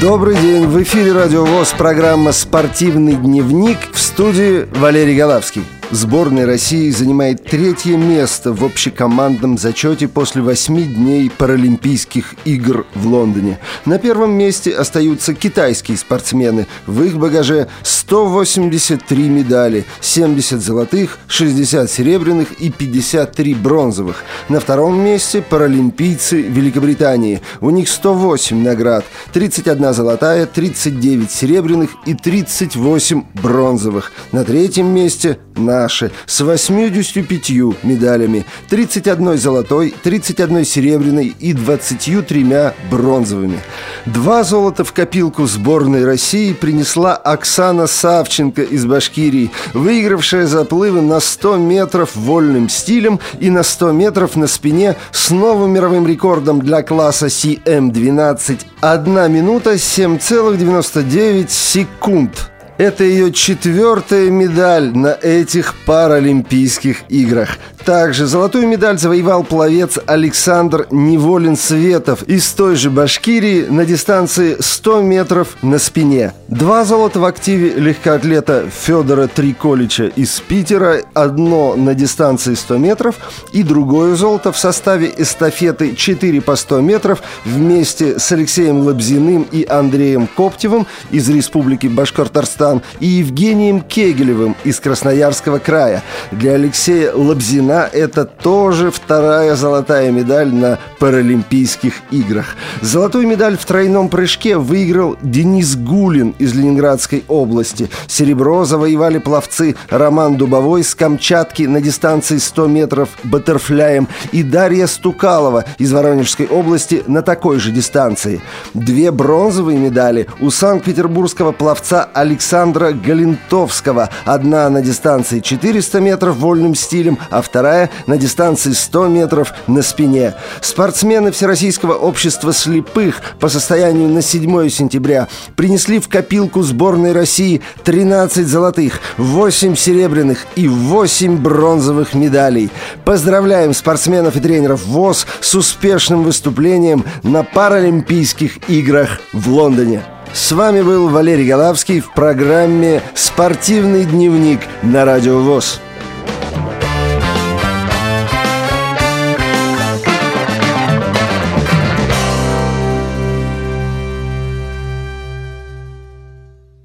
Добрый день, в эфире Радио ВОЗ, программа «Спортивный дневник» в студии Валерий Голавский. Сборная России занимает третье место в общекомандном зачете после восьми дней Паралимпийских игр в Лондоне. На первом месте остаются китайские спортсмены. В их багаже 183 медали, 70 золотых, 60 серебряных и 53 бронзовых. На втором месте паралимпийцы Великобритании. У них 108 наград, 31 золотая, 39 серебряных и 38 бронзовых. На третьем месте наши с 85 медалями, 31 золотой, 31 серебряной и 23 бронзовыми. Два золота в копилку сборной России принесла Оксана Савченко из Башкирии, выигравшая заплывы на 100 метров вольным стилем и на 100 метров на спине с новым мировым рекордом для класса CM12 1 минута 7,99 секунд. Это ее четвертая медаль на этих Паралимпийских играх. Также золотую медаль завоевал пловец Александр Неволин-Светов из той же Башкирии на дистанции 100 метров на спине. Два золота в активе легкоатлета Федора Триколича из Питера, одно на дистанции 100 метров и другое золото в составе эстафеты 4 по 100 метров вместе с Алексеем Лобзиным и Андреем Коптевым из Республики Башкортостан и Евгением Кегелевым из Красноярского края. Для Алексея Лобзина это тоже вторая золотая медаль на Паралимпийских играх. Золотую медаль в тройном прыжке выиграл Денис Гулин из Ленинградской области. Серебро завоевали пловцы Роман Дубовой с Камчатки на дистанции 100 метров баттерфляем и Дарья Стукалова из Воронежской области на такой же дистанции. Две бронзовые медали у санкт-петербургского пловца Александра Галентовского. Одна на дистанции 400 метров вольным стилем, а вторая вторая на дистанции 100 метров на спине. Спортсмены Всероссийского общества слепых по состоянию на 7 сентября принесли в копилку сборной России 13 золотых, 8 серебряных и 8 бронзовых медалей. Поздравляем спортсменов и тренеров ВОЗ с успешным выступлением на Паралимпийских играх в Лондоне. С вами был Валерий Голавский в программе «Спортивный дневник» на Радио ВОЗ.